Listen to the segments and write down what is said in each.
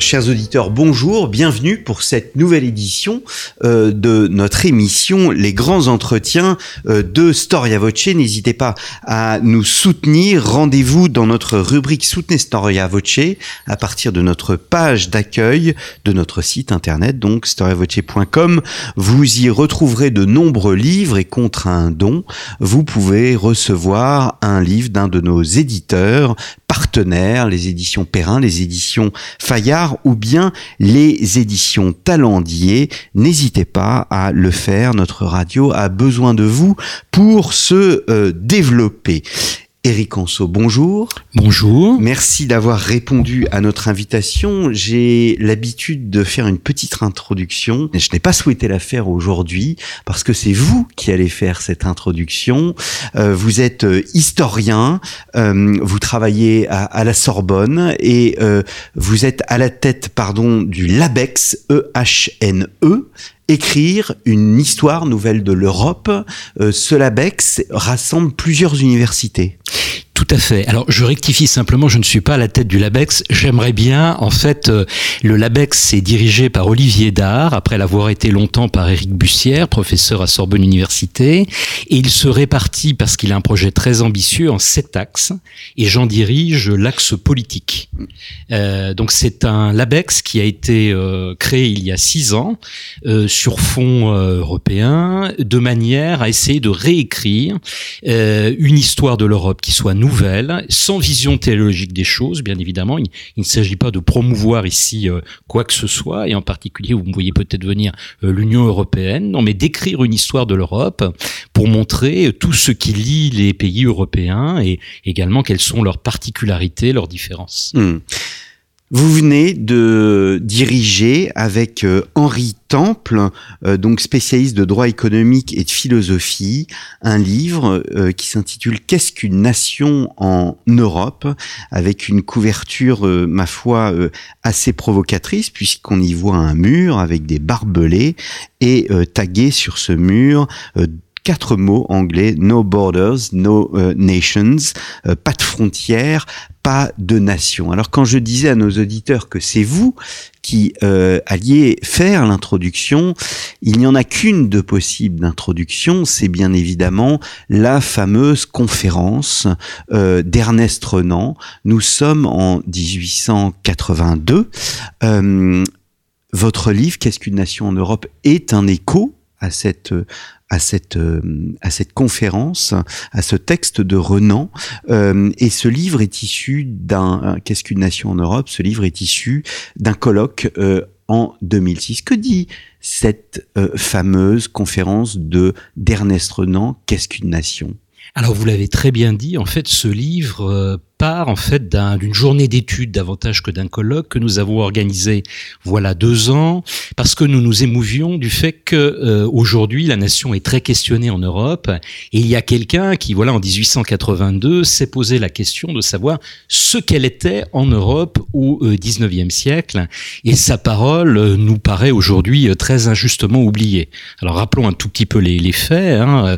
Chers auditeurs, bonjour, bienvenue pour cette nouvelle édition euh, de notre émission Les grands entretiens euh, de Storia Voce. N'hésitez pas à nous soutenir. Rendez-vous dans notre rubrique Soutenez Storia Voce à partir de notre page d'accueil de notre site internet, donc storiavoce.com. Vous y retrouverez de nombreux livres et contre un don, vous pouvez recevoir un livre d'un de nos éditeurs partenaires, les éditions Perrin, les éditions Fayard ou bien les éditions Talendier. N'hésitez pas à le faire, notre radio a besoin de vous pour se euh, développer. Éric Anso, bonjour. Bonjour. Merci d'avoir répondu à notre invitation. J'ai l'habitude de faire une petite introduction. Je n'ai pas souhaité la faire aujourd'hui parce que c'est vous qui allez faire cette introduction. Euh, vous êtes euh, historien, euh, vous travaillez à, à, la Sorbonne et euh, vous êtes à la tête, pardon, du LABEX, E-H-N-E, e, écrire une histoire nouvelle de l'Europe. Euh, ce rassemble plusieurs universités. Tout à fait. Alors je rectifie simplement, je ne suis pas à la tête du LABEX. J'aimerais bien, en fait, euh, le LABEX est dirigé par Olivier Dard, après l'avoir été longtemps par Éric Bussière, professeur à Sorbonne Université. Et il se répartit, parce qu'il a un projet très ambitieux, en sept axes. Et j'en dirige l'axe politique. Euh, donc c'est un LABEX qui a été euh, créé il y a six ans, euh, sur fond euh, européen, de manière à essayer de réécrire euh, une histoire de l'Europe qui soit nouvelle sans vision théologique des choses, bien évidemment. Il, ne s'agit pas de promouvoir ici euh, quoi que ce soit, et en particulier, vous me voyez peut-être venir euh, l'Union européenne, non, mais d'écrire une histoire de l'Europe pour montrer euh, tout ce qui lie les pays européens et également quelles sont leurs particularités, leurs différences. Mmh. Vous venez de diriger avec euh, Henri Temple, euh, donc spécialiste de droit économique et de philosophie, un livre euh, qui s'intitule Qu'est-ce qu'une nation en Europe? avec une couverture, ma foi, assez provocatrice puisqu'on y voit un mur avec des barbelés et tagué sur ce mur quatre mots anglais no borders, no uh, nations, euh, pas de frontières, pas de nation. Alors quand je disais à nos auditeurs que c'est vous qui euh, alliez faire l'introduction, il n'y en a qu'une de possible d'introduction, c'est bien évidemment la fameuse conférence euh, d'Ernest Renan. Nous sommes en 1882. Euh, votre livre, Qu'est-ce qu'une nation en Europe, est un écho à cette à cette euh, à cette conférence, à ce texte de Renan. Euh, et ce livre est issu d'un qu'est-ce qu'une nation en Europe? Ce livre est issu d'un colloque euh, en 2006. Que dit cette euh, fameuse conférence de d'Ernest Renan Qu'est-ce qu'une nation? Alors vous l'avez très bien dit, en fait ce livre euh, part en fait d'une journée d'études davantage que d'un colloque que nous avons organisé voilà deux ans parce que nous nous émouvions du fait que euh, aujourd'hui la nation est très questionnée en Europe et il y a quelqu'un qui voilà en 1882 s'est posé la question de savoir ce qu'elle était en Europe au euh, 19e siècle et sa parole euh, nous paraît aujourd'hui euh, très injustement oubliée. Alors rappelons un tout petit peu les, les faits. Hein.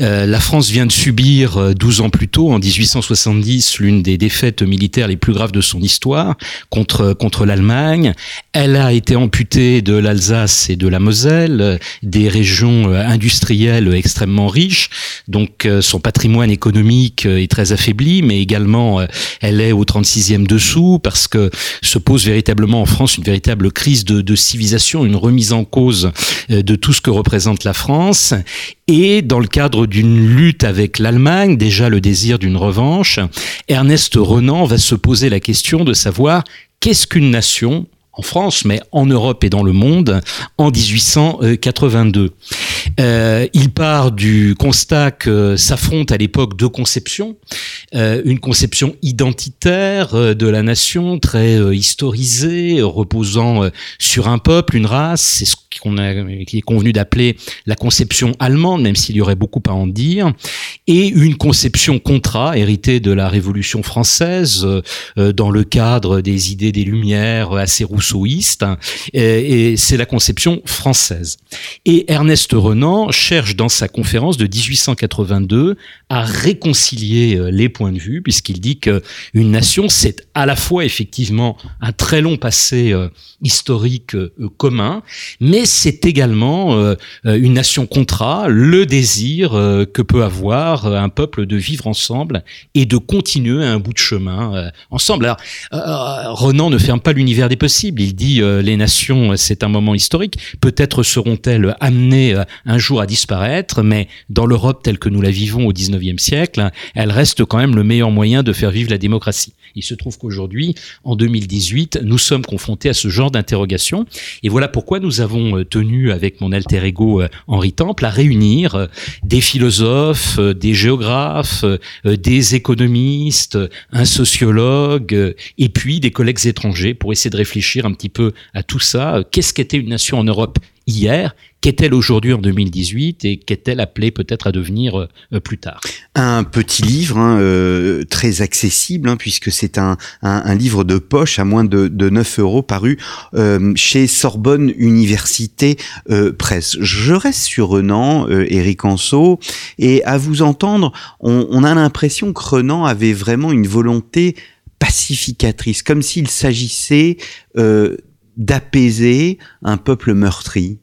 Euh, la France vient de subir 12 ans plus tôt en 1870 l'une des défaites militaires les plus graves de son histoire contre, contre l'Allemagne. Elle a été amputée de l'Alsace et de la Moselle, des régions euh, industrielles extrêmement riches. Donc euh, son patrimoine économique euh, est très affaibli, mais également elle est au 36e dessous parce que se pose véritablement en France une véritable crise de, de civilisation, une remise en cause de tout ce que représente la France. Et dans le cadre d'une lutte avec l'Allemagne, déjà le désir d'une revanche, Ernest Renan va se poser la question de savoir qu'est-ce qu'une nation en France, mais en Europe et dans le monde, en 1882. Euh, il part du constat que s'affrontent à l'époque deux conceptions, euh, une conception identitaire euh, de la nation, très historisée, reposant sur un peuple, une race, qu'on a, est convenu d'appeler la conception allemande, même s'il y aurait beaucoup à en dire, et une conception contra héritée de la Révolution française euh, dans le cadre des idées des Lumières assez rousseauistes, et, c'est la conception française. Et Ernest Renan cherche dans sa conférence de 1882 à réconcilier euh, les points de vue, puisqu'il dit qu'une nation, c'est à la fois effectivement un très long passé euh, historique commun, mais c'est également euh, une nation contrat, le désir que peut avoir un peuple de vivre ensemble et de continuer un bout de chemin ensemble. Alors, Renan ne ferme pas l'univers des possibles. Il dit les nations, c'est un moment historique. Peut-être seront-elles amenées un jour à disparaître, mais dans l'Europe telle que nous la vivons au 19e siècle, elle reste quand même le meilleur moyen de faire vivre la démocratie. Il se trouve qu'aujourd'hui, en 2018, nous sommes confrontés à ce genre d'interrogation. Et voilà pourquoi nous avons euh, tenu, avec mon alter ego euh, Henri Temple, à réunir euh, des philosophes, des géographes, des économistes, un sociologue, et puis des collègues étrangers pour essayer de réfléchir un petit peu à tout ça. Qu'est-ce qu'était une nation en Europe hier Qu'est-elle aujourd'hui en 2018 et qu'est-elle appelée peut-être à devenir euh, plus tard? Un petit livre hein, euh, très accessible hein, puisque c'est un, un, livre de poche à moins de, de 9 euros paru euh, chez Sorbonne Université Presse. Je reste sur Renan, Eric Anso, et à vous entendre, on, on a l'impression que Renan avait vraiment une volonté pacificatrice, comme s'il s'agissait d'apaiser un peuple meurtri.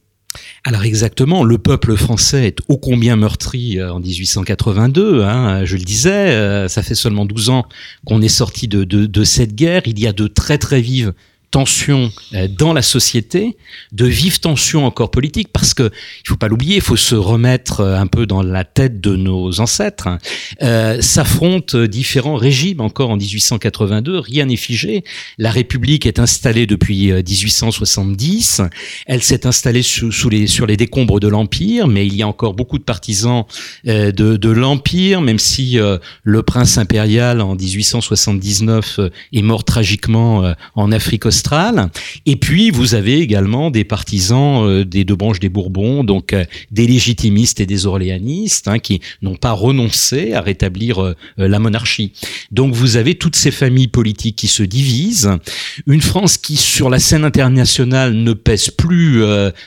Alors exactement, le peuple français est ô combien meurtri euh, en 1882, hein, je le disais, euh, ça fait seulement 12 ans qu'on est sorti de, de, de, cette guerre, il y a de très très vives tensions euh, dans la société, de vives tensions encore politiques, parce que il faut pas l'oublier, il faut se remettre euh, un peu dans la tête de nos ancêtres. Euh, S'affrontent différents régimes encore en 1882, rien n'est figé. La République est installée depuis 1870, elle s'est installée sur les décombres de l'Empire, mais il y a encore beaucoup de partisans de, de l'Empire, même si le prince impérial en 1879 est mort tragiquement en Afrique et puis, vous avez également des partisans euh, des deux branches des Bourbons, donc euh, des légitimistes et des orléanistes, hein, qui n'ont pas renoncé à rétablir euh, la monarchie. Donc, vous avez toutes ces familles politiques qui se divisent. Une France qui, sur la scène internationale, ne pèse plus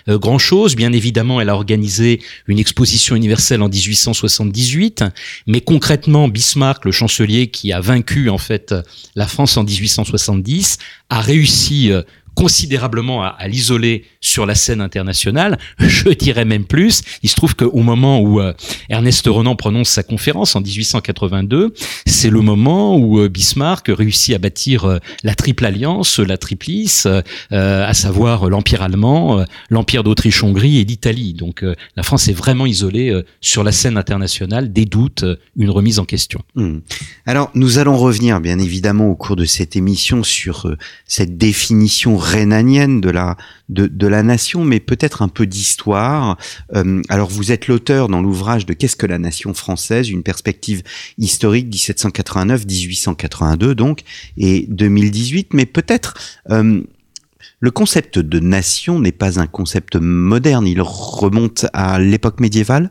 grand-chose. Bien évidemment, elle a organisé une exposition universelle en 1878, mais concrètement, Bismarck, le chancelier qui a vaincu en fait la France en 1870, a réussi euh, considérablement à, l'isoler sur la scène internationale. Je dirais même plus. Il se trouve qu'au moment où euh, Ernest Renan prononce sa conférence en 1882, c'est le moment où euh, Bismarck réussit à bâtir euh, la triple alliance, la triplice, à savoir l'empire allemand, l'empire d'Autriche-Hongrie et d'Italie. Donc la France est vraiment isolée sur la scène internationale. Des doutes, une remise en question. Hmm. Alors nous allons revenir bien évidemment au cours de cette émission sur cette définition rhénanienne de la de, la nation, mais peut-être un peu d'histoire. Euh, alors vous êtes l'auteur dans l'ouvrage de Qu'est-ce que la nation française, une perspective historique 1789-1882 donc et 2018, mais peut-être euh, le concept de nation n'est pas un concept moderne, il remonte à l'époque médiévale?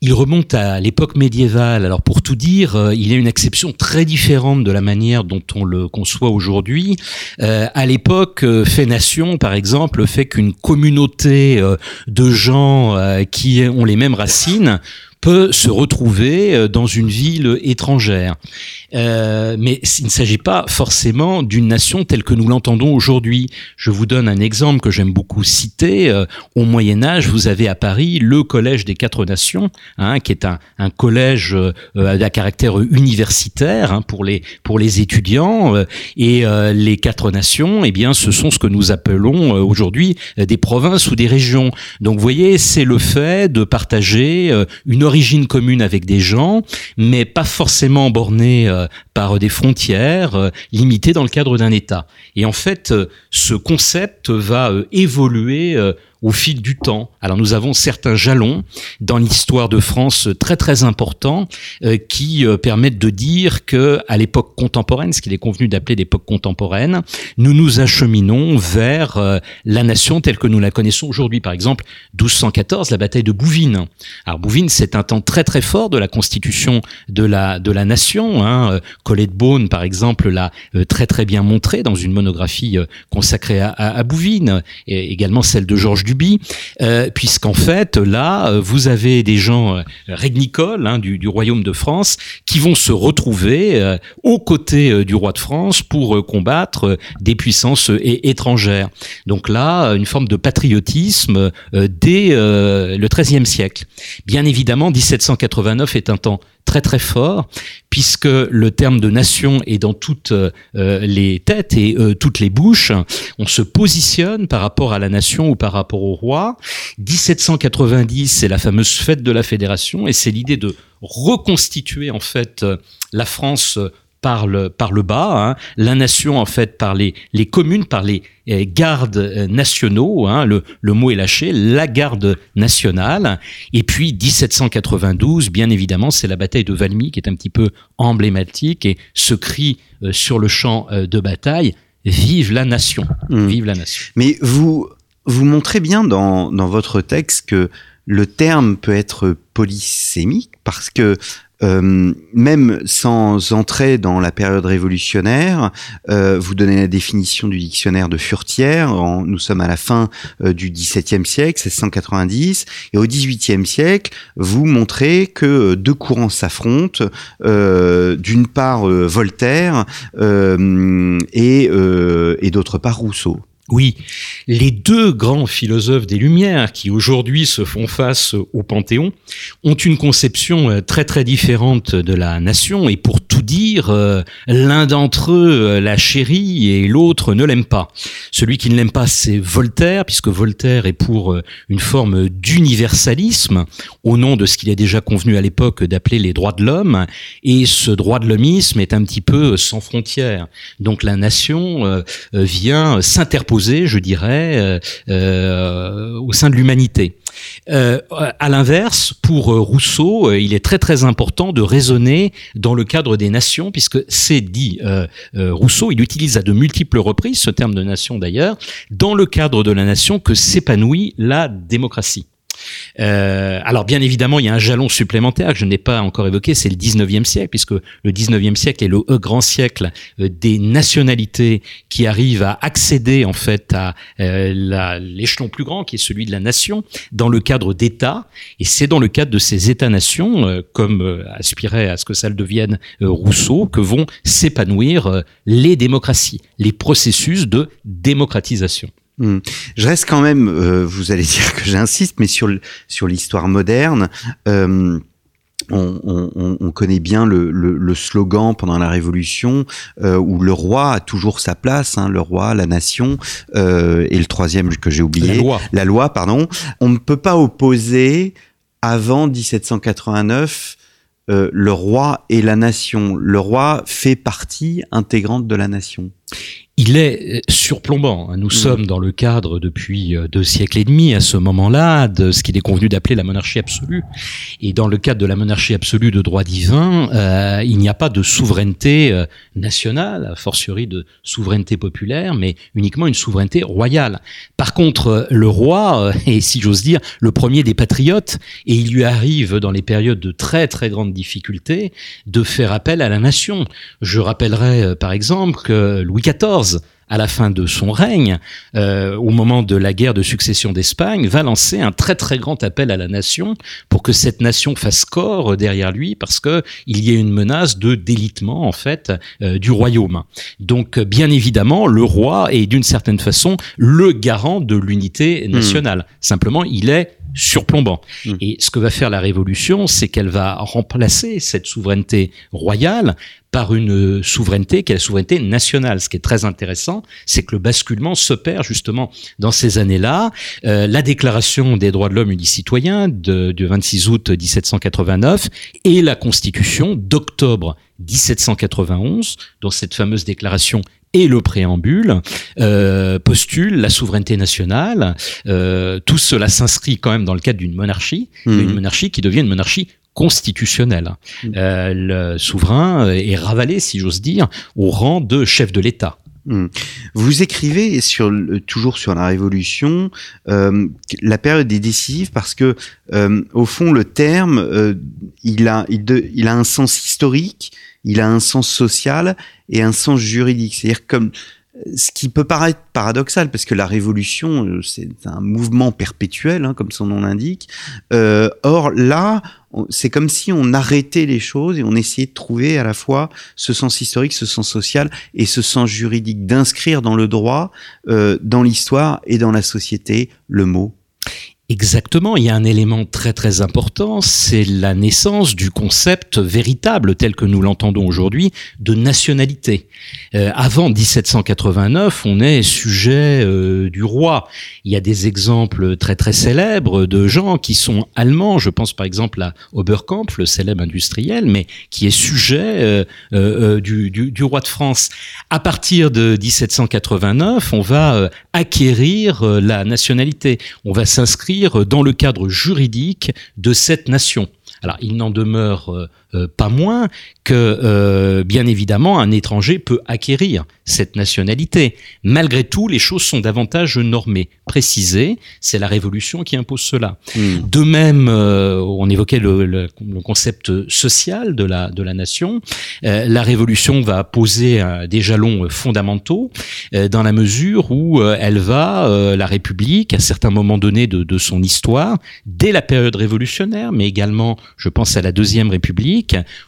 Il remonte à l'époque médiévale. Alors pour tout dire, euh, il y a une exception très différente de la manière dont on le conçoit aujourd'hui. Euh, à l'époque, euh, fait nation, par exemple, fait qu'une communauté de gens qui ont les mêmes racines peut se retrouver dans une ville étrangère. Euh, mais il ne s'agit pas forcément d'une nation telle que nous l'entendons aujourd'hui. Je vous donne un exemple que j'aime beaucoup citer. Euh, au Moyen Âge, vous avez à Paris le Collège des Quatre Nations, hein, qui est un, un collège euh, à caractère universitaire hein, pour les pour les étudiants. Euh, et les Quatre Nations, eh bien, ce sont ce que nous appelons aujourd'hui des provinces ou des régions. Donc, vous voyez, c'est le fait de partager une origine commune avec des gens, mais pas forcément bornés euh, par des frontières euh, limitées dans le cadre d'un État. Et en fait, ce concept va évoluer au fil du temps. Alors nous avons certains jalons dans l'histoire de France très très importants euh, qui euh, permettent de dire que à l'époque contemporaine, ce qu'il est convenu d'appeler l'époque contemporaine, nous nous acheminons vers euh, la nation telle que nous la connaissons aujourd'hui. Par exemple, 1214, la bataille de Bouvines. Alors Bouvines, c'est un temps très très fort de la constitution de la de la nation. Hein. Colette Beaune, par exemple, l'a très très bien montré dans une monographie consacrée à, à, Bouvines, et également celle de Georges euh, puisqu'en fait, là, euh, vous avez des gens euh, régnicoles hein, du, royaume de France qui vont se retrouver aux côtés du roi de France pour combattre des puissances étrangères. Donc là, une forme de patriotisme dès le XIIIe siècle. Bien évidemment, 1789 est un temps très très fort, puisque le terme de nation est dans toutes euh, les têtes et euh, toutes les bouches. On se positionne par rapport à la nation ou par rapport au roi. 1790, c'est la fameuse fête de la fédération et c'est l'idée de reconstituer en fait la France par le, par le bas, hein. la nation en fait par les, les communes, par les eh, gardes euh, nationaux, hein. le, le mot est lâché, la garde nationale, et puis 1792, bien évidemment, c'est la bataille de Valmy qui est un petit peu emblématique, et ce cri euh, sur le champ euh, de bataille, vive la nation, mmh. vive la nation. Mais vous, vous montrez bien dans, dans votre texte que le terme peut être polysémique parce que euh, même sans entrer dans la période révolutionnaire, euh, vous donnez la définition du dictionnaire de Furtière. nous sommes à la fin euh, du XVIIe siècle, 1690, et au XVIIIe siècle, vous montrez que deux courants s'affrontent. D'une part, Voltaire et, et d'autre part Rousseau. Oui, les deux grands philosophes des Lumières qui aujourd'hui se font face au Panthéon ont une conception euh, très très différente de la nation et pour tout dire, euh, l'un d'entre eux euh, la chérit et l'autre ne l'aime pas. Celui qui ne l'aime pas, c'est Voltaire, puisque Voltaire est pour une forme d'universalisme au nom de ce qu'il a déjà convenu à l'époque d'appeler les droits de l'homme et ce droit de l'hommisme est un petit peu sans frontières. Donc la nation vient s'interposer je dirais, euh, euh, au sein de l'humanité. Euh, à l'inverse, pour Rousseau, il est très très important de raisonner dans le cadre des nations, puisque c'est dit Rousseau, il utilise à de multiples reprises ce terme de nation d'ailleurs, dans le cadre de la nation que s'épanouit la démocratie. Euh, alors bien évidemment, il y a un jalon supplémentaire que je n'ai pas encore évoqué, c'est le 19e siècle, puisque le 19e siècle est le grand siècle euh, des nationalités qui arrivent à accéder en fait à euh, l'échelon plus grand, qui est celui de la nation, dans le cadre d'États. Et c'est dans le cadre de ces États-nations, comme aspirait à ce que ça le devienne Rousseau, que vont s'épanouir les démocraties, les processus de démocratisation. Hmm. Je reste quand même, euh, vous allez dire que j'insiste, mais sur, sur l'histoire moderne, euh, on, on, on, connaît bien le, le, le, slogan pendant la Révolution euh, où le roi a toujours sa place, hein, le roi, la nation, euh, et le troisième que j'ai oublié, la loi. la loi, pardon. On ne peut pas opposer avant 1789 euh, le roi et la nation. Le roi fait partie intégrante de la nation il est euh, surplombant. Hein. Nous mm. sommes dans le cadre depuis euh, deux siècles et demi à ce moment-là de ce qu'il est convenu d'appeler la monarchie absolue. Et dans le cadre de la monarchie absolue de droit divin, euh, il n'y a pas de souveraineté nationale, a fortiori de souveraineté populaire, mais uniquement une souveraineté royale. Par contre, le roi est, si j'ose dire, le premier des patriotes, et il lui arrive dans les périodes de très très grandes difficultés de faire appel à la nation. Je rappellerai par exemple que Louis XIV à la fin de son règne, euh, au moment de la guerre de succession d'Espagne, va lancer un très très grand appel à la nation pour que cette nation fasse corps derrière lui, parce que il y a une menace de délitement en fait euh, du royaume. Donc bien évidemment, le roi est d'une certaine façon le garant de l'unité hmm. nationale. Simplement, il est surplombant. Mm. Et ce que va faire la Révolution, c'est qu'elle va remplacer cette souveraineté royale par une souveraineté qui est la souveraineté nationale. Ce qui est très intéressant, c'est que le basculement s'opère justement dans ces années-là. Euh, la Déclaration des droits de l'homme et du citoyen de, du 26 août 1789 et la Constitution d'octobre 1791, dont cette fameuse déclaration et le préambule euh, postule la souveraineté nationale. Euh, tout cela s'inscrit quand même dans le cadre d'une monarchie, Mhm. une monarchie qui devient une monarchie constitutionnelle. Mhm. Euh, le souverain est ravalé, si j'ose dire, au rang de chef de l'État. Hmm. Vous écrivez sur le- toujours sur la Révolution, euh, la période est décisive parce que euh, au fond le terme euh, il a il, de- il a un sens historique, il a un sens social et un sens juridique. C'est-à-dire comme ce qui peut paraître paradoxal parce que la révolution euh, c'est un mouvement perpétuel hein, comme son nom l'indique. Euh, or là c'est comme si on arrêtait les choses et on essayait de trouver à la fois ce sens historique, ce sens social et ce sens juridique d'inscrire dans le droit, euh, dans l'histoire et dans la société le mot. Exactement, il y a un élément très très important, c'est la naissance du concept véritable tel que nous l'entendons aujourd'hui de nationalité. Euh, avant 1789, on est sujet euh, du roi. Il y a des exemples très très célèbres de gens qui sont allemands, je pense par exemple à Oberkampf, le célèbre industriel, mais qui est sujet euh, du, roi de France. À partir de 1789, on va acquérir la nationalité. On va s'inscrire dans le cadre juridique de cette nation. Alors, il n'en demeure euh, pas moins que, euh, bien évidemment, un étranger peut acquérir cette nationalité. Malgré tout, les choses sont davantage normées, précisées. C'est la Révolution qui impose cela. Hmm. De même, euh, on évoquait le, le- le concept social de la, de la nation. La Révolution va poser des jalons fondamentaux dans la mesure où elle va, la République, à certains moments donnés de, de son histoire, dès la période révolutionnaire, mais également, je pense à la Deuxième République,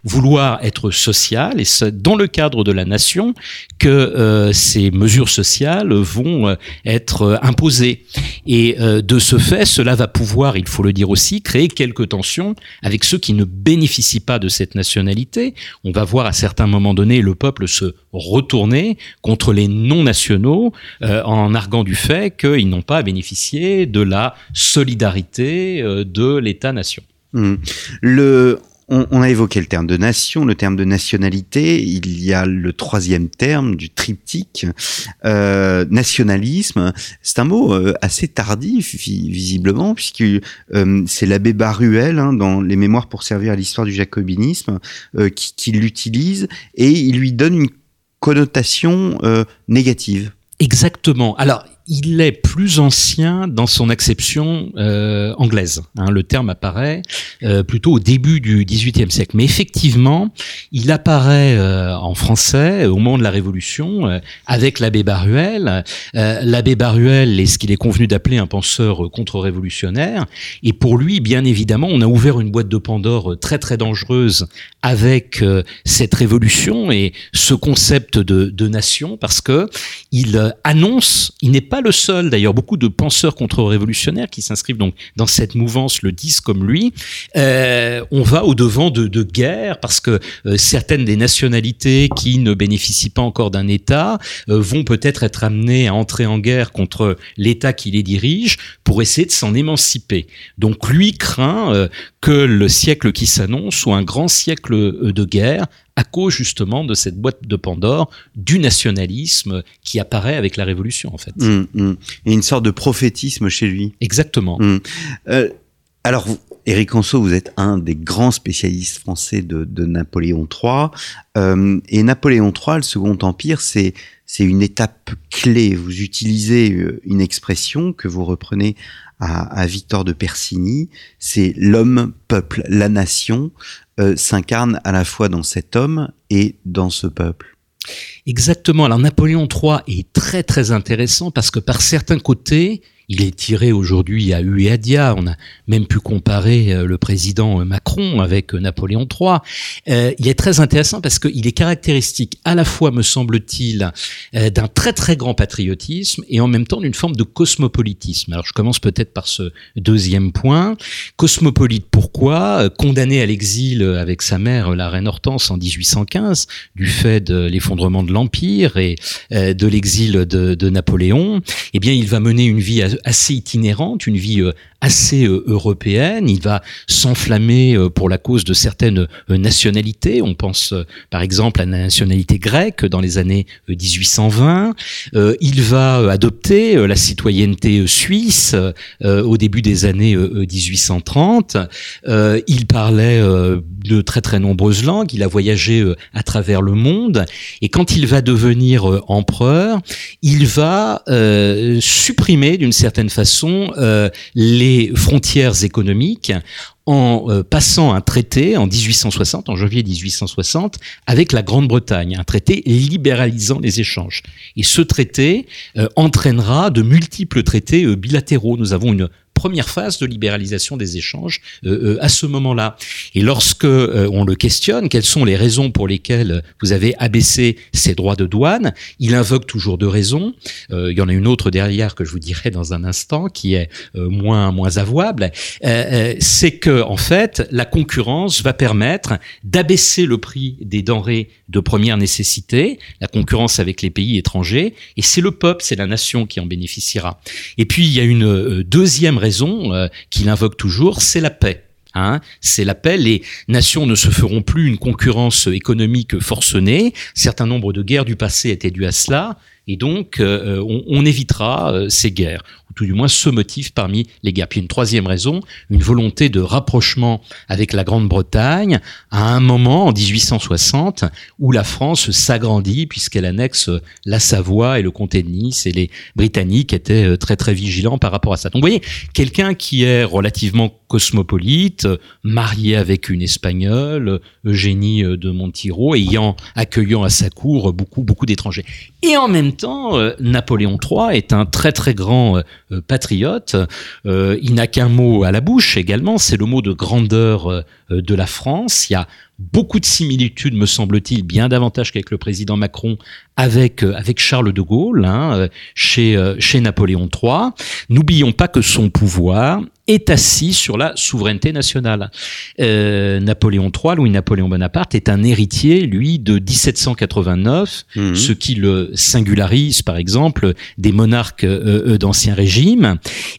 vouloir être sociale, et c'est dans le cadre de la nation que euh, ces mesures sociales vont euh, être euh, imposées. Et de ce fait, cela va pouvoir, il faut le dire aussi, créer quelques tensions avec ceux qui ne bénéficient pas de cette nationalité. On va voir à certains moments donnés le peuple se retourner contre les non-nationaux en arguant du fait qu'ils n'ont pas à bénéficier de la solidarité de l'État-nation. Hmm. Le, on, on a évoqué le terme de nation, le terme de nationalité. Il y a le troisième terme du triptyque, euh, nationalisme. C'est un mot euh, assez tardif, vi- visiblement, puisque euh, c'est l'abbé Baruel, hein, dans les Mémoires pour servir à l'histoire du jacobinisme, euh, qui, qui l'utilise et il lui donne une connotation euh, négative. Exactement. Alors, il est plus ancien dans son acception euh, anglaise. hein. le terme apparaît euh, plutôt au début du XVIIIe siècle. Mais effectivement, il apparaît euh, en français au moment de la Révolution avec l'abbé Baruel. L'abbé Baruel est ce qu'il est convenu d'appeler un penseur contre-révolutionnaire. Et pour lui, bien évidemment, on a ouvert une boîte de Pandore très très dangereuse avec cette révolution et ce concept de, de nation parce que il annonce, il n'est pas le seul d'ailleurs, beaucoup de penseurs contre-révolutionnaires qui s'inscrivent donc dans cette mouvance le disent comme lui. Euh, on va au devant de, de guerres parce que euh, certaines des nationalités qui ne bénéficient pas encore d'un État euh, vont peut-être être amenées à entrer en guerre contre l'État qui les dirige pour essayer de s'en émanciper. Donc lui craint que le siècle qui s'annonce soit un grand siècle de guerre à cause justement de cette boîte de Pandore du nationalisme qui apparaît avec la Révolution en fait. Hmm, hmm. Et une sorte de prophétisme chez lui. Exactement. Hmm. Euh, alors, Éric Anso, vous êtes un des grands spécialistes français de, de Napoléon III. Euh, et Napoléon III, le Second Empire, c'est c'est une étape clé. Vous utilisez euh, une expression que vous reprenez à, à Victor de Persigny. C'est l'homme, peuple, la nation euh, s'incarne à la fois dans cet homme et dans ce peuple. Exactement. Alors Napoléon III est très très intéressant parce que par certains côtés, il est tiré aujourd'hui à U et à Dia. On a même pu comparer euh, le président Macron avec Napoléon III. Euh, il est très intéressant parce qu'il est caractéristique à la fois, me semble-t-il, euh, d'un très très grand patriotisme et en même temps d'une forme de cosmopolitisme. Alors je commence peut-être par ce deuxième point. Cosmopolite, pourquoi? Condamné à l'exil avec sa mère, la reine Hortense, en 1815, du fait de l'effondrement de l'Empire et de l'exil de Napoléon, eh bien il va mener une vie assez itinérante, une vie euh, assez euh, européenne. Il va s'enflammer euh, pour la cause de certaines nationalités. On pense par exemple à la nationalité grecque dans les années 1820. Il va adopter la citoyenneté suisse au début des années 1830. Il parlait de très très nombreuses langues. Il a voyagé à travers le monde. Et quand il va devenir empereur, il va supprimer d'une certaine façon euh, les frontières économiques en euh, passant un traité en 1860, en janvier 1860, avec la Grande-Bretagne, un traité libéralisant les échanges. Et ce traité euh, entraînera de multiples traités bilatéraux. Nous avons une première phase de libéralisation des échanges euh, euh, à ce moment-là. Et lorsque euh, on le questionne, quelles sont les raisons pour lesquelles vous avez abaissé ces droits de douane Il invoque toujours deux raisons. il y en a une autre derrière que je vous dirai dans un instant, qui est moins moins avouable. C'est que en fait, la concurrence va permettre d'abaisser le prix des denrées de première nécessité, la concurrence avec les pays étrangers, et c'est le peuple, c'est la nation qui en bénéficiera. Et puis il y a une deuxième raison euh, qu'il invoque toujours, c'est la paix. Hein, c'est la paix. Les nations ne se feront plus une concurrence économique forcenée. Certain nombre de guerres du passé étaient dues à cela, et donc euh, on, on, évitera euh, ces guerres tout du moins ce motif parmi les guerres. Puis une troisième raison, une volonté de rapprochement avec la Grande-Bretagne à un moment en 1860 où la France s'agrandit puisqu'elle annexe la Savoie et le comté de Nice et les Britanniques étaient euh, très très vigilants par rapport à ça. Donc vous voyez, quelqu'un qui est relativement cosmopolite, marié avec une Espagnole, Eugénie euh, de Montiro, ayant accueillant à sa cour beaucoup beaucoup d'étrangers. Et en même temps, euh, Napoléon III est un très très grand euh, patriote. Euh, il n'a qu'un mot à la bouche également, c'est le mot de grandeur euh, de la France. Il y a beaucoup de similitudes, me semble-t-il, bien davantage qu'avec le président Macron, avec avec Charles de Gaulle, hein, chez chez Napoléon III. N'oublions pas que son pouvoir est assis sur la souveraineté nationale. Euh, Napoléon III, Louis-Napoléon Bonaparte, est un héritier, lui, de 1789, mhm. ce qui le singularise, par exemple, des monarques euh, euh, d'ancien régime.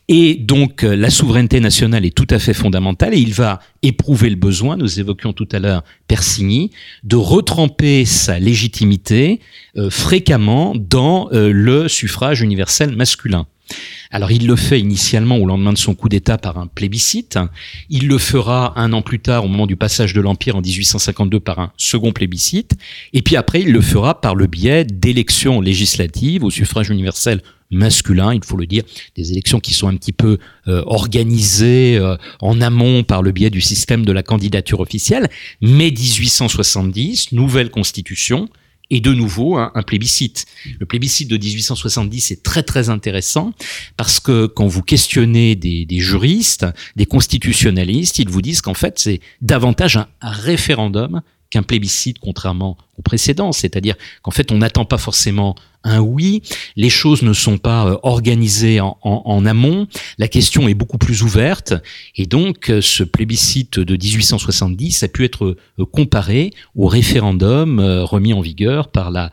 Et donc, la souveraineté nationale est tout à fait fondamentale et il va éprouver le besoin, nous évoquions tout à l'heure Persigny, de retremper sa légitimité fréquemment dans le suffrage universel masculin. Alors il le fait initialement au lendemain de son coup d'État par un plébiscite. Il le fera un an plus tard au moment du passage de l'Empire en 1852 par un second plébiscite. Et puis après il le fera par le biais d'élections législatives au suffrage universel masculin, il faut le dire, des élections qui sont un petit peu euh, organisées euh, en amont par le biais du système de la candidature officielle. Mais 1870, nouvelle constitution, et de nouveau un, plébiscite. Le plébiscite de 1870 est très très intéressant parce que quand vous questionnez des, juristes, des constitutionnalistes, ils vous disent qu'en fait c'est davantage un référendum qu'un plébiscite, contrairement au précédent. C'est-à-dire qu'en fait, on n'attend pas forcément un oui. Les choses ne sont pas euh, organisées en, en, amont. La question est beaucoup plus ouverte. Et donc, euh, ce plébiscite de 1870 a pu être euh, comparé au référendum remis en vigueur par la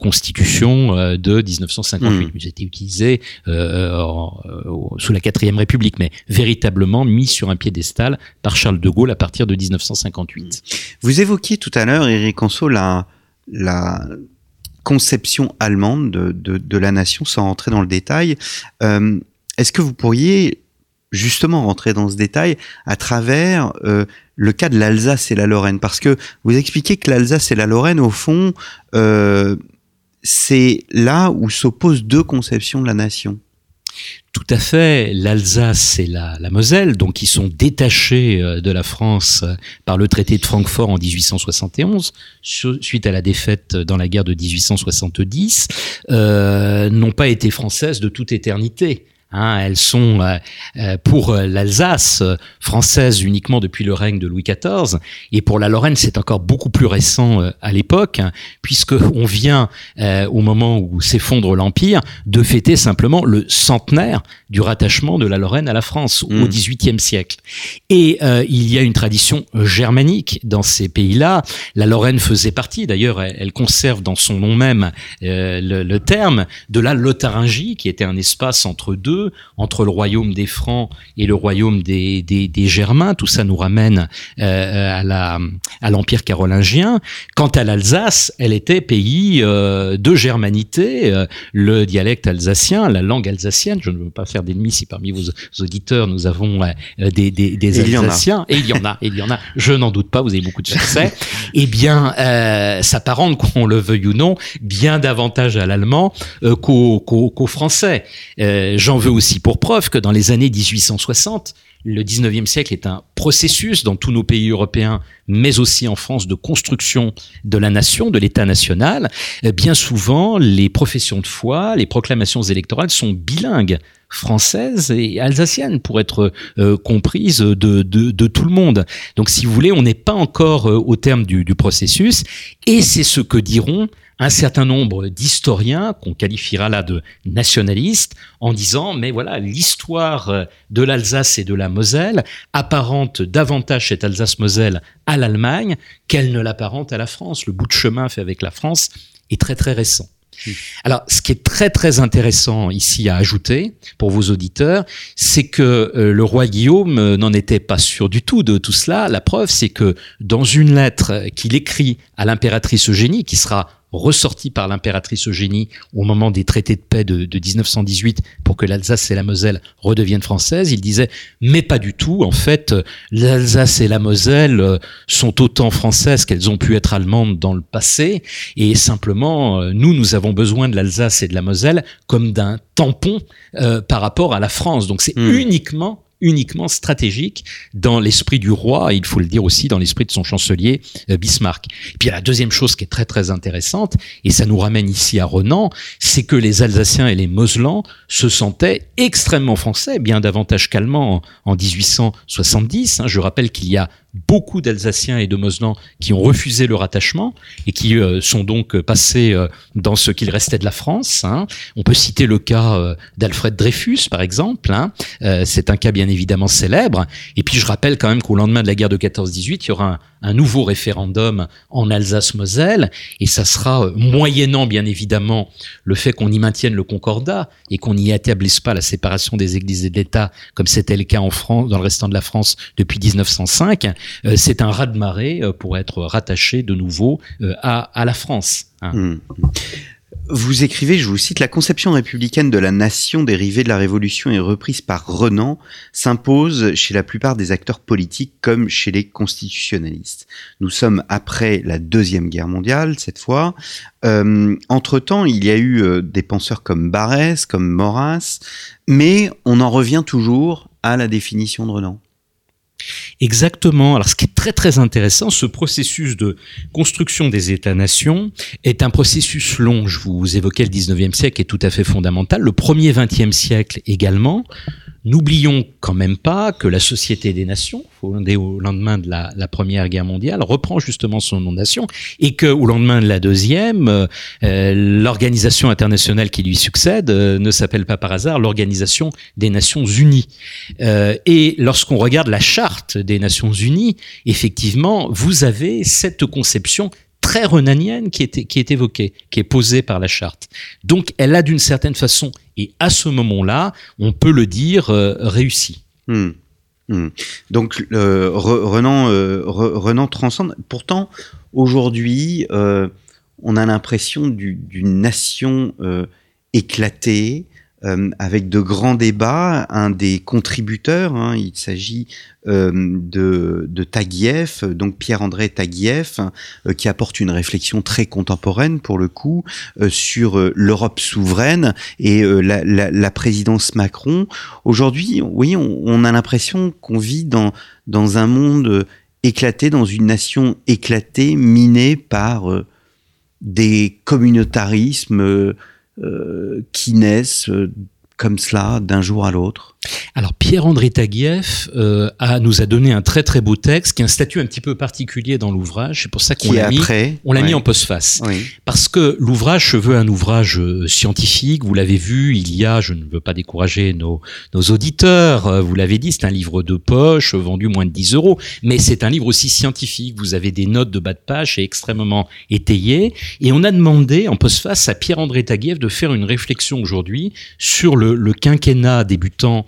Constitution de 1958. Mmh. C'était utilisé sous la quatrième République, mais véritablement mis sur un piédestal par Charles de Gaulle à partir de 1958. Vous évoquiez tout à l'heure, Éric Anso, la, conception allemande de, la nation, sans rentrer dans le détail. Euh, est-ce que vous pourriez justement rentrer dans ce détail à travers euh, le cas de l'Alsace et la Lorraine? Parce que vous expliquez que l'Alsace et la Lorraine, au fond, euh, c'est là où s'opposent deux conceptions de la nation. Tout à fait. L'Alsace et la, Moselle, donc qui sont détachés euh, de la France euh, par le traité de Francfort en 1871, suite à la défaite dans la guerre de 1870, euh, n'ont pas été françaises de toute éternité. Hein, elles sont euh, euh, pour euh, l'Alsace française uniquement depuis le règne de Louis XIV, et pour la Lorraine c'est encore beaucoup plus récent à l'époque, hein, puisque on vient au moment où s'effondre l'empire de fêter simplement le centenaire du rattachement de la Lorraine à la France au Mm. XVIIIe siècle. Et il y a une tradition germanique dans ces pays-là. La Lorraine faisait partie, d'ailleurs, elle, elle conserve dans son nom même le, le terme de la Lotharingie, qui était un espace entre deux entre le royaume des Francs et le royaume des, des, des Germains. Tout ça nous ramène euh, à la à l'empire carolingien. Quant à l'Alsace, elle était pays euh, de germanité. Euh, le dialecte alsacien, la langue alsacienne. Je ne veux pas faire d'ennemis si parmi vos auditeurs nous avons euh, des, des, des Et il. Alsaciens. Et il y en a. Et il y en a. Je n'en doute pas. Vous avez beaucoup de succès. eh bien, euh, s'apparente, qu'on le veuille ou non, bien davantage à l'allemand euh, qu'au français. Euh, J'en veux aussi pour preuve que dans les années 1860, le 19e siècle est un processus dans tous nos pays européens, mais aussi en France, de construction de la nation, de l'État national. Euh, Bien souvent, les professions de foi, les proclamations électorales sont bilingues françaises et alsaciennes pour être euh, comprises de, tout le monde. Donc, si vous voulez, on n'est pas encore euh, au terme du processus, et c'est ce que diront un certain nombre d'historiens qu'on qualifiera là de nationalistes en disant mais voilà l'histoire de l'Alsace et de la Moselle apparente davantage cette Alsace-Moselle à l'Allemagne qu'elle ne l'apparente à la France. Le bout de chemin fait avec la France est très très récent. Alors, ce qui est très très intéressant ici à ajouter pour vos auditeurs, c'est que euh, le roi Guillaume euh, n'en était pas sûr du tout de tout cela. La preuve, c'est que dans une lettre qu'il écrit à l'impératrice Eugénie, qui sera ressorti par l'impératrice Eugénie au moment des traités de paix de, de 1918 pour que l'Alsace et la Moselle redeviennent françaises. Il disait, mais pas du tout. En fait, l'Alsace et la Moselle euh, sont autant françaises qu'elles ont pu être allemandes dans le passé. Et simplement, euh, nous, nous avons besoin de l'Alsace et de la Moselle comme d'un tampon euh, par rapport à la France. Donc c'est Hmm. uniquement uniquement stratégique dans l'esprit du roi, et il faut le dire aussi dans l'esprit de son chancelier euh, Bismarck. Et puis la deuxième chose qui est très très intéressante, et ça nous ramène ici à Renan, c'est que les Alsaciens et les Moselans se sentaient extrêmement français, bien davantage qu'allemands en, en 1870. hein. Je rappelle qu'il y a beaucoup d'Alsaciens et de Moselans qui ont refusé le rattachement et qui euh, sont donc passés euh, dans ce qu'il restait de la France. hein. On peut citer le cas euh, d'Alfred Dreyfus, par exemple. hein. Euh, c'est un cas bien évidemment célèbre. Et puis je rappelle quand même qu'au lendemain de la guerre de 14-18, il y aura un, nouveau référendum en Alsace-Moselle, et ça sera euh, moyennant bien évidemment le fait qu'on y maintienne le concordat et qu'on n'y établisse pas la séparation des églises et de l'État, comme c'était le cas en France, dans le restant de la France depuis 1905. Euh, c'est un raz-de-marée euh, pour être rattaché de nouveau à, à la France. hein. Hmm. Vous écrivez, je vous cite, la conception républicaine de la nation dérivée de la Révolution et reprise par Renan s'impose chez la plupart des acteurs politiques comme chez les constitutionnalistes. Nous sommes après la Deuxième Guerre mondiale, cette fois. Euh, entre-temps, il y a eu euh, des penseurs comme Barès, comme Maurras, mais on en revient toujours à la définition de Renan. Exactement. Alors, ce qui est très très intéressant, ce processus de construction des États-nations est un processus long. Je vous évoquais le 19e siècle, est tout à fait fondamental. Le premier 20e siècle également. N'oublions quand même pas que la Société des Nations, fondée au lendemain de la, Première Guerre mondiale, reprend justement son nom de nation et que au lendemain de la Deuxième, euh, l'organisation internationale qui lui succède euh, ne s'appelle pas par hasard l'Organisation des Nations Unies. Euh, et lorsqu'on regarde la charte des Nations Unies, effectivement, vous avez cette conception très renanienne qui est, qui est évoquée, qui est posée par la charte. Donc, elle a d'une certaine façon, et à ce moment-là, on peut le dire, euh, réussi. Hmm. Hmm. Donc Re- Renan, euh, Re- Renan transcende. Pourtant, aujourd'hui, euh, on a l'impression du- d'une nation éclatée, euh, avec de grands débats. Un des contributeurs, hein, il s'agit euh, de, de Taguieff, donc Pierre-André Taguieff, euh, qui apporte une réflexion très contemporaine pour le coup sur l'Europe souveraine et la, présidence Macron. Aujourd'hui, oui, on, on a l'impression qu'on vit dans, un monde éclaté, dans une nation éclatée, minée par des communautarismes qui naissent euh, comme cela d'un jour à l'autre alors Pierre-André Taguieff euh, a, nous a donné un très très beau texte qui a un statut un petit peu particulier dans l'ouvrage. C'est pour ça qu'on l'a mis, on l'a mis en postface. Oui. Parce que l'ouvrage se veut un ouvrage euh, scientifique. Vous l'avez vu, il y a, je ne veux pas décourager nos, nos auditeurs, euh, vous l'avez dit, c'est un livre de poche vendu moins de 10 euros, mais c'est un livre aussi scientifique. Vous avez des notes de bas de page et extrêmement étayées. Et on a demandé en postface à Pierre-André Taguieff de faire une réflexion aujourd'hui sur le, le quinquennat débutant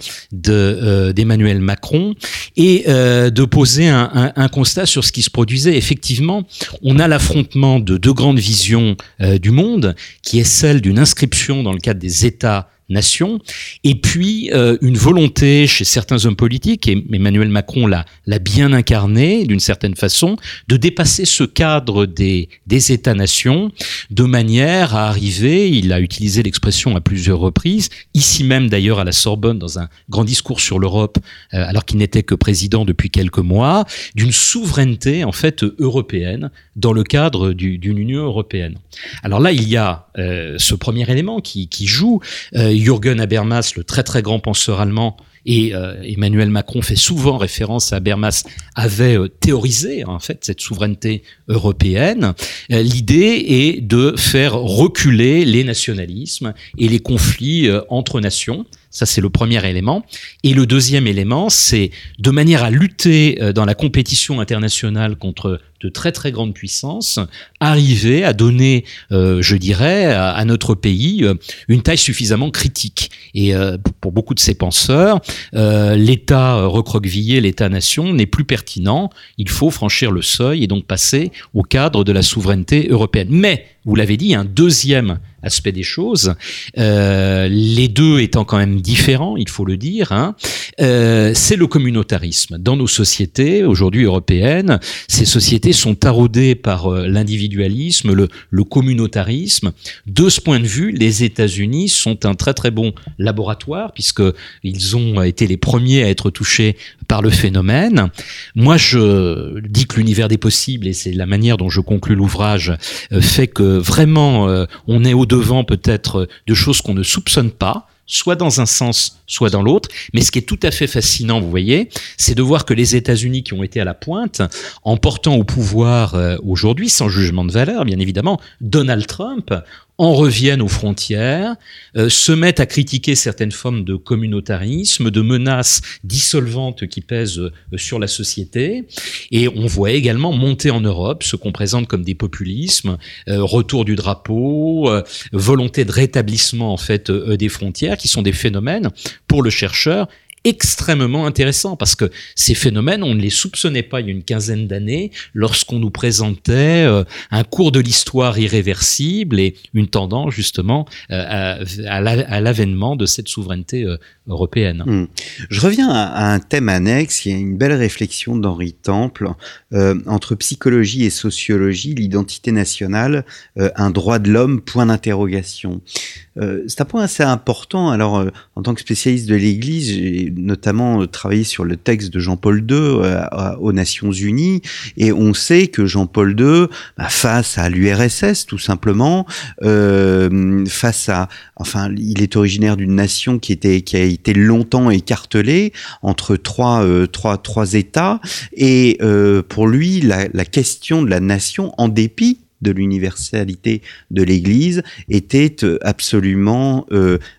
euh, d'Emmanuel Macron et euh, de poser un, constat sur ce qui se produisait. Effectivement, on a l'affrontement de deux grandes visions euh, du monde, qui est celle d'une inscription dans le cadre des États nation, et puis euh, une volonté chez certains hommes politiques, et Emmanuel Macron l'a, bien incarné d'une certaine façon, de dépasser ce cadre des, États-nations de manière à arriver, il a utilisé l'expression à plusieurs reprises, ici même d'ailleurs à la Sorbonne dans un grand discours sur l'Europe, euh, alors qu'il n'était que président depuis quelques mois, d'une souveraineté en fait européenne dans le cadre du, d'une Union européenne. Alors là, il y a euh, ce premier élément qui, joue. Euh, Jürgen Habermas, le très très grand penseur allemand, et euh, Emmanuel Macron fait souvent référence à Habermas, avait théorisé en fait cette souveraineté européenne. L'idée est de faire reculer les nationalismes et les conflits entre nations. Ça, c'est le premier élément. Et le deuxième élément, c'est de manière à lutter dans la compétition internationale contre de très très grandes puissances, arriver à donner, euh, je dirais, à, notre pays euh, une taille suffisamment critique. Et euh, pour beaucoup de ces penseurs, l'État recroquevillé, l'État-nation n'est plus pertinent. Il faut franchir le seuil et donc passer au cadre de la souveraineté européenne. Mais, vous l'avez dit, un deuxième aspect des choses, les deux étant quand même différents, il faut le dire, hein, c'est le communautarisme. Dans nos sociétés, aujourd'hui européennes, ces sociétés sont taraudés par euh, l'individualisme, le, le, communautarisme. De ce point de vue, les États-Unis sont un très très bon laboratoire puisque ils ont été les premiers à être touchés par le phénomène. Moi, je dis que l'univers des possibles, et c'est la manière dont je conclus l'ouvrage, euh, fait que vraiment euh, on est au devant peut-être de choses qu'on ne soupçonne pas soit dans un sens, soit dans l'autre. Mais ce qui est tout à fait fascinant, vous voyez, c'est de voir que les États-Unis qui ont été à la pointe, en portant au pouvoir euh, aujourd'hui, sans jugement de valeur, bien évidemment, Donald Trump en reviennent aux frontières, euh, se mettent à critiquer certaines formes de communautarisme, de menaces dissolvantes qui pèsent euh, sur la société. Et on voit également monter en Europe ce qu'on présente comme des populismes, euh, retour du drapeau, volonté de rétablissement en fait des frontières, qui sont des phénomènes pour le chercheur extrêmement intéressant parce que ces phénomènes, on ne les soupçonnait pas il y a une quinzaine d'années lorsqu'on nous présentait euh, un cours de l'histoire irréversible et une tendance justement euh, à, l'avènement de cette souveraineté euh, européenne. Hmm. Je reviens à, un thème annexe. Il y a une belle réflexion d'Henri Temple entre psychologie et sociologie, l'identité nationale, un droit de l'homme, point d'interrogation. c'est un point assez important. Alors, en tant que spécialiste de l'Église, notamment euh, travaillé sur le texte de Jean-Paul II euh, aux Nations Unies, et on sait que Jean-Paul II, bah, face à l'URSS tout simplement, euh, face à, enfin, il est originaire d'une nation qui était, qui a été longtemps écartelée entre trois, trois, trois États, et pour lui, la, question de la nation, en dépit de l'universalité de l'Église était absolument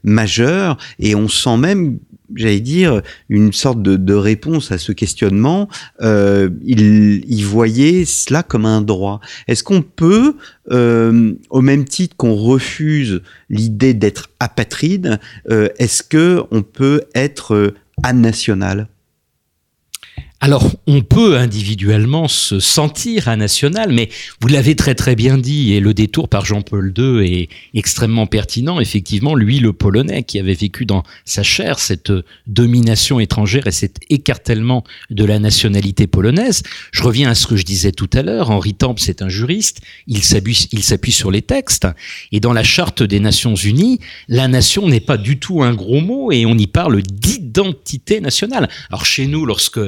majeure. Et on sent même j'allais dire, une sorte de, réponse à ce questionnement. Euh, il, voyait cela comme un droit. Est-ce qu'on peut, euh, au même titre qu'on refuse l'idée d'être apatride, euh, est-ce que on peut être national alors, on peut individuellement se sentir un national, mais vous l'avez très très bien dit, et le détour par Jean-Paul II est extrêmement pertinent. Effectivement, lui, le Polonais, qui avait vécu dans sa chair cette domination étrangère et cet écartèlement de la nationalité polonaise. Je reviens à ce que je disais tout à l'heure. Henri Temple, c'est un juriste. Il s'appuie, sur les textes. Et dans la charte des Nations Unies, la nation n'est pas du tout un gros mot, et on y parle l'identité nationale. Alors chez nous, lorsque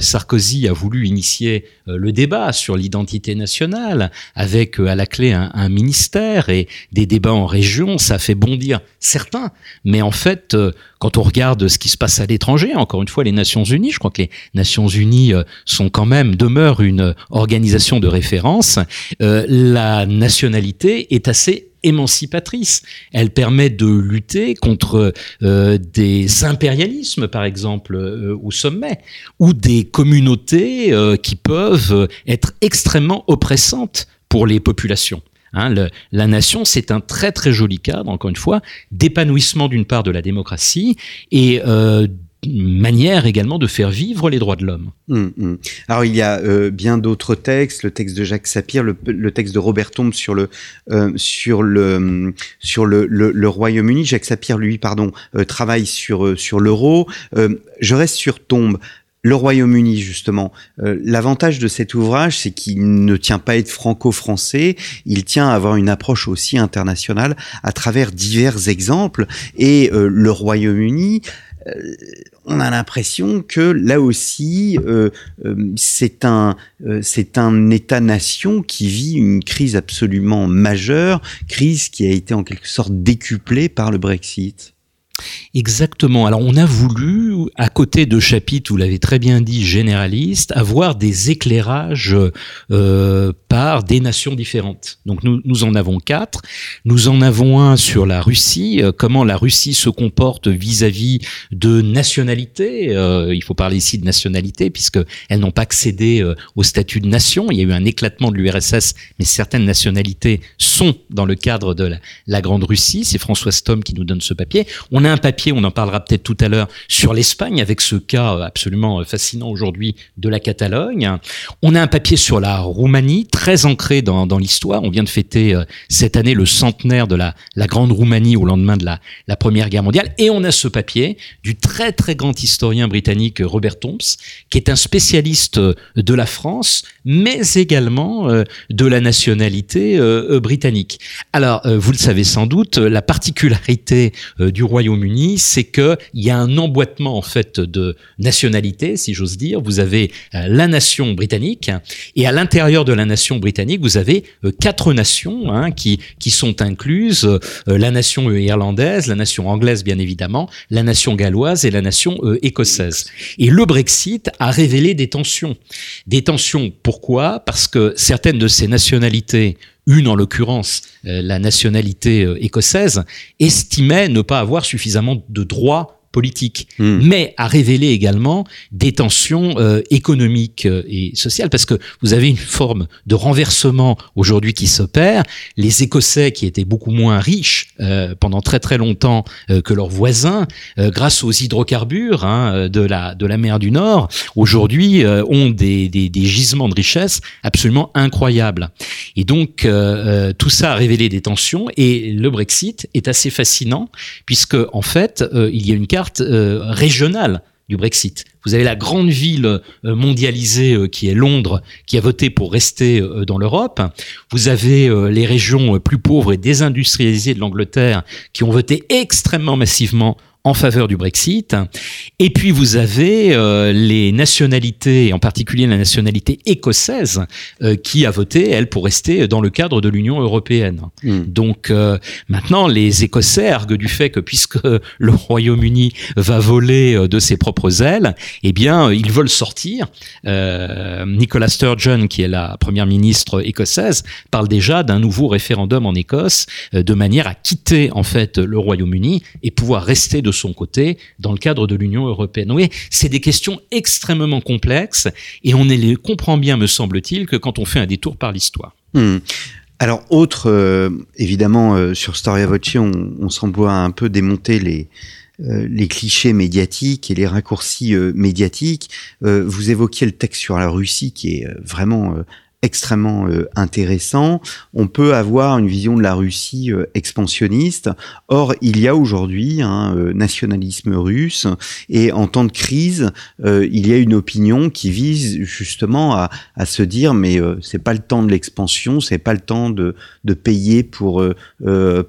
Sarkozy a voulu initier le débat sur l'identité nationale, avec à la clé un, ministère et des débats en région, ça fait bondir certains. Mais en fait, quand on regarde ce qui se passe à l'étranger, encore une fois, les Nations Unies, je crois que les Nations Unies sont quand même demeurent une organisation de référence. Euh, la nationalité est assez émancipatrice. Elle permet de lutter contre euh, des impérialismes, par exemple, euh, au sommet, ou des communautés euh, qui peuvent être extrêmement oppressantes pour les populations. Hein, la nation, c'est un très très joli cadre, encore une fois, d'épanouissement d'une part de la démocratie et euh, manière également de faire vivre les droits de l'homme. Mmh, mmh. Alors il y a euh, bien d'autres textes, le texte de Jacques Sapir, le, texte de Robert Tombe sur le euh, sur le sur le, le, Royaume-Uni. Jacques Sapir, lui, pardon, euh, travaille sur sur l'euro. Je reste sur Tombe. Le Royaume-Uni, justement, euh, l'avantage de cet ouvrage, c'est qu'il ne tient pas à être franco-français, il tient à avoir une approche aussi internationale à travers divers exemples. Et euh, le Royaume-Uni, euh, on a l'impression que là aussi, euh, euh, c'est un, euh, c'est un État-nation qui vit une crise absolument majeure, crise qui a été en quelque sorte décuplée par le Brexit. Exactement. Alors on a voulu, à côté de chapitres, vous l'avez très bien dit, généralistes, avoir des éclairages euh, par des nations différentes. Donc nous, nous en avons quatre. Nous en avons un sur la Russie, euh, comment la Russie se comporte vis-à-vis de nationalités. Euh, il faut parler ici de nationalité, puisque elles n'ont pas accédé au statut de nation. Il y a eu un éclatement de l'URSS, mais certaines nationalités sont dans le cadre de la, la Grande Russie. C'est François Stom qui nous donne ce papier. On a un papier, on en parlera peut-être tout à l'heure, sur l'Espagne, avec ce cas absolument fascinant aujourd'hui de la Catalogne. On a un papier sur la Roumanie, très ancré dans, l'histoire. On vient de fêter euh, cette année le centenaire de la, Grande Roumanie au lendemain de la, Première Guerre mondiale. Et on a ce papier du très très grand historien britannique Robert Tombs, qui est un spécialiste de la France, mais également euh, de la nationalité euh, britannique. Alors, vous le savez sans doute, la particularité du Royaume-Uni, c'est que il y a un emboîtement en fait de nationalités, si j'ose dire. Vous avez la nation britannique et à l'intérieur de la nation britannique, vous avez quatre nations hein, qui qui sont incluses la nation irlandaise, la nation anglaise bien évidemment, la nation galloise et la nation euh, écossaise. Et le Brexit a révélé des tensions. Des tensions pourquoi? Parce que certaines de ces nationalités une en l'occurrence euh, la nationalité euh, écossaise, estimait ne pas avoir suffisamment de droits politique, mmh. mais a révélé également des tensions euh, économiques euh, et sociales, parce que vous avez une forme de renversement aujourd'hui qui s'opère. Les Écossais, qui étaient beaucoup moins riches euh, pendant très très longtemps euh, que leurs voisins, grâce aux hydrocarbures hein, de, la, de la mer du Nord, aujourd'hui ont des, des, des, gisements de richesse absolument incroyables. Et donc, tout ça a révélé des tensions, et le Brexit est assez fascinant, puisque en fait, il y a une carte euh, régionale du Brexit. Vous avez la grande ville euh, mondialisée euh, qui est Londres, qui a voté pour rester dans l'Europe. Vous avez les régions plus pauvres et désindustrialisées de l'Angleterre qui ont voté extrêmement massivement en faveur du Brexit. Et puis vous avez euh, les nationalités, en particulier la nationalité écossaise, euh, qui a voté, elle, pour rester dans le cadre de l'Union européenne. Mm. Donc euh, maintenant, les Écossais arguent du fait que puisque le Royaume-Uni va voler de ses propres ailes, eh bien, ils veulent sortir. Nicola Sturgeon, qui est la première ministre écossaise, parle déjà d'un nouveau référendum en Écosse, de manière à quitter en fait le Royaume-Uni et pouvoir rester de son côté dans le cadre de l'Union européenne. C'est des questions extrêmement complexes et on les comprend bien, me semble-t-il, que quand on fait un détour par l'histoire. Mmh. Alors, autre, euh, évidemment, euh, sur Storia Voce, on, s'emploie à un peu démonter les, euh, clichés médiatiques et les raccourcis médiatiques. vous évoquiez le texte sur la Russie qui est vraiment extrêmement intéressant. On peut avoir une vision de la Russie expansionniste. Or, il y a aujourd'hui un nationalisme russe et en temps de crise, il y a une opinion qui vise justement à, à se dire mais c'est pas le temps de l'expansion, c'est pas le temps de, de payer pour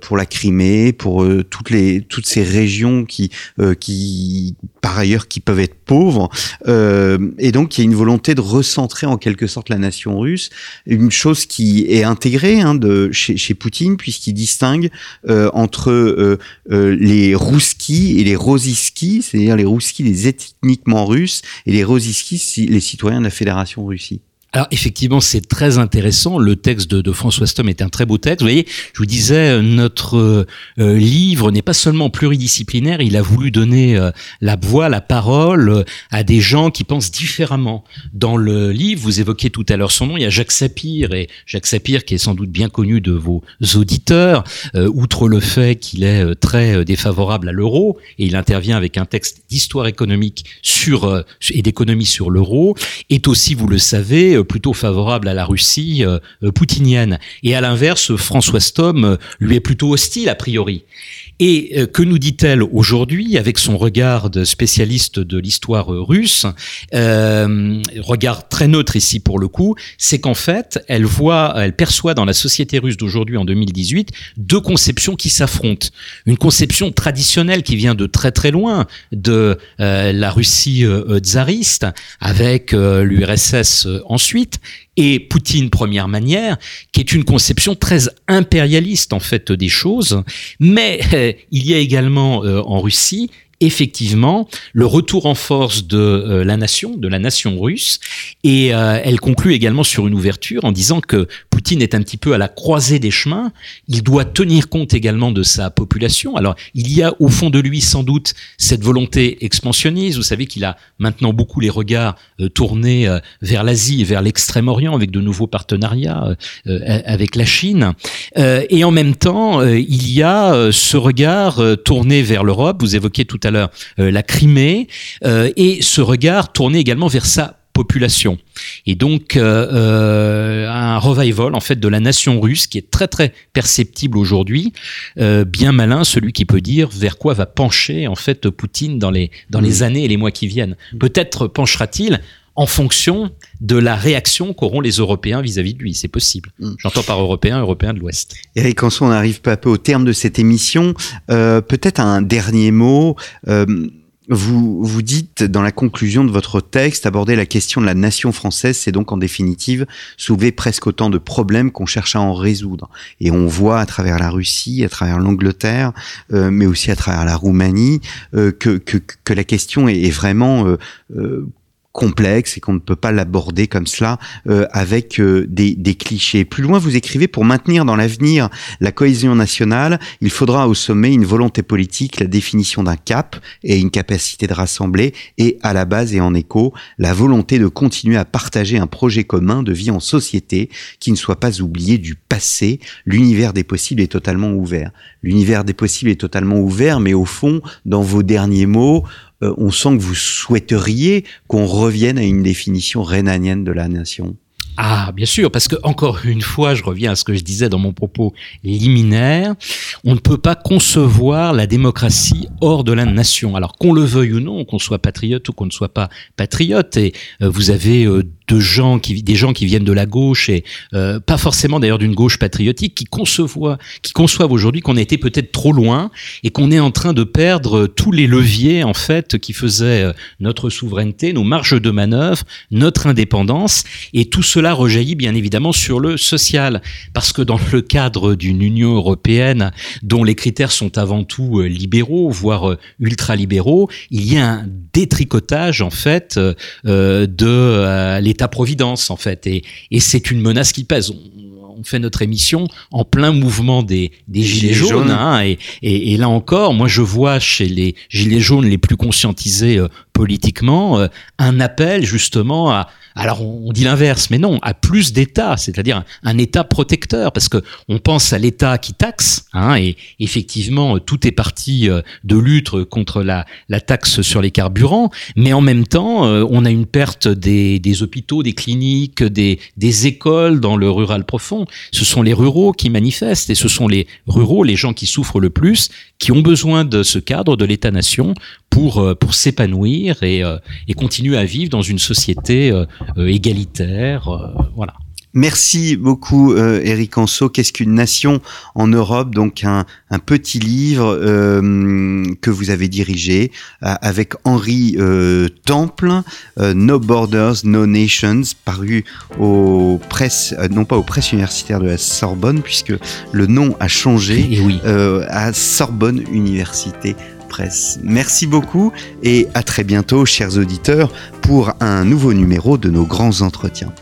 pour la Crimée, pour toutes les toutes ces régions qui qui par ailleurs qui peuvent être pauvres et donc il y a une volonté de recentrer en quelque sorte la nation russe, une chose qui est intégrée hein, de chez, chez Poutine puisqu'il distingue euh, entre euh, euh, les Rousskis et les Rosiskis, c'est-à-dire les Rousskis les ethniquement russes et les Rosiskis les citoyens de la Fédération Russie. Alors effectivement, c'est très intéressant. Le texte de, François Stom est un très beau texte. Vous voyez, je vous disais, euh, notre euh, livre n'est pas seulement pluridisciplinaire, il a voulu donner euh, la voix, la parole à des gens qui pensent différemment. Dans le livre, vous évoquiez tout à l'heure son nom, il y a Jacques Sapir, et Jacques Sapir qui est sans doute bien connu de vos auditeurs, outre le fait qu'il est très défavorable à l'euro, et il intervient avec un texte d'histoire économique sur et d'économie sur l'euro, est aussi, vous le savez, plutôt favorable à la Russie euh, euh, poutinienne. Et à l'inverse, François Stom euh, lui est plutôt hostile a priori. Et que nous dit-elle aujourd'hui avec son regard de spécialiste de l'histoire russe, euh, regard très neutre ici pour le coup, c'est qu'en fait, elle voit, elle perçoit dans la société russe d'aujourd'hui en 2018 deux conceptions qui s'affrontent. Une conception traditionnelle qui vient de très très loin de la Russie tsariste avec l'URSS ensuite et Poutine première manière, qui est une conception très impérialiste en fait des choses, mais il y a également euh, en Russie effectivement le retour en force de euh, la nation, de la nation russe, et euh, elle conclut également sur une ouverture en disant que Poutine est un petit peu à la croisée des chemins, il doit tenir compte également de sa population. Alors il y a au fond de lui sans doute cette volonté expansionniste, vous savez qu'il a maintenant beaucoup les regards euh, tournés vers l'Asie et vers l'Extrême-Orient avec de nouveaux partenariats avec la Chine, et en même temps il y a ce regard tourné vers l'Europe, vous évoquiez tout à l'heure euh, la Crimée, euh, et ce regard tourné également vers sa population. Et donc euh, un revival en fait de la nation russe qui est très très perceptible aujourd'hui, bien malin celui qui peut dire vers quoi va pencher en fait Poutine dans les dans les années et les mois qui viennent. Peut-être penchera-t-il en fonction de la réaction qu'auront les Européens vis-à-vis de lui. C'est possible. Mm. J'entends par Européens, Européens de l'Ouest. Eric on arrive peu à peu au terme de cette émission. Euh, peut-être un dernier mot. Euh, vous, vous dites dans la conclusion de votre texte, aborder la question de la nation française, c'est donc en définitive soulever presque autant de problèmes qu'on cherche à en résoudre. Et on voit à travers la Russie, à travers l'Angleterre, euh, mais aussi à travers la Roumanie, que, que, que, la question est, vraiment complexe et qu'on ne peut pas l'aborder comme cela euh, avec euh, des, des, clichés. Plus loin, vous écrivez pour maintenir dans l'avenir la cohésion nationale, il faudra au sommet une volonté politique, la définition d'un cap et une capacité de rassembler et à la base et en écho, la volonté de continuer à partager un projet commun de vie en société qui ne soit pas oublié du passé. L'univers des possibles est totalement ouvert. L'univers des possibles est totalement ouvert, mais au fond, dans vos derniers mots, euh, on sent que vous souhaiteriez qu'on revienne à une définition rhénanienne de la nation. Ah, bien sûr, parce que encore une fois, je reviens à ce que je disais dans mon propos liminaire, on ne peut pas concevoir la démocratie hors de la nation. Alors qu'on le veuille ou non, qu'on soit patriote ou qu'on ne soit pas patriote, et euh, vous avez euh, de gens qui des gens qui viennent de la gauche et euh, pas forcément d'ailleurs d'une gauche patriotique qui conçoivent qui conçoivent aujourd'hui qu'on a été peut-être trop loin et qu'on est en train de perdre tous les leviers en fait qui faisaient euh, notre souveraineté, nos marges de manœuvre, notre indépendance. Et tout cela rejaillit bien évidemment sur le social. Parce que dans le cadre d'une Union européenne dont les critères sont avant tout euh, libéraux voire ultralibéraux, il y a un détricotage en fait de les l'État-providence en fait, et, et c'est une menace qui pèse. On, fait notre émission en plein mouvement des, des gilets, jaunes, hein, et, et, et, là encore, moi je vois chez les gilets jaunes les plus conscientisés euh, politiquement euh, un appel justement à, alors on, dit l'inverse, mais non, à plus d'État, c'est-à-dire un, État protecteur, parce que on pense à l'État qui taxe, hein, et effectivement tout est parti euh, de lutte contre la, la taxe sur les carburants, mais en même temps euh, on a une perte des, des hôpitaux, des cliniques, des, des écoles dans le rural profond. Ce sont les ruraux qui manifestent, et ce sont les ruraux, les gens qui souffrent le plus, qui ont besoin de ce cadre de l'État-nation pour, euh, pour s'épanouir et, euh, et continuer à vivre dans une société euh, égalitaire. voilà. Merci beaucoup, euh, Eric Anso. Qu'est-ce qu'une nation en Europe? Donc un, un petit livre euh, que vous avez dirigé avec Henri euh, Temple, No Borders, No Nations, paru aux presses, non pas aux presses universitaires de la Sorbonne, puisque le nom a changé et eh oui. à Sorbonne Université Presse. Merci beaucoup et à très bientôt, chers auditeurs, pour un nouveau numéro de nos grands entretiens.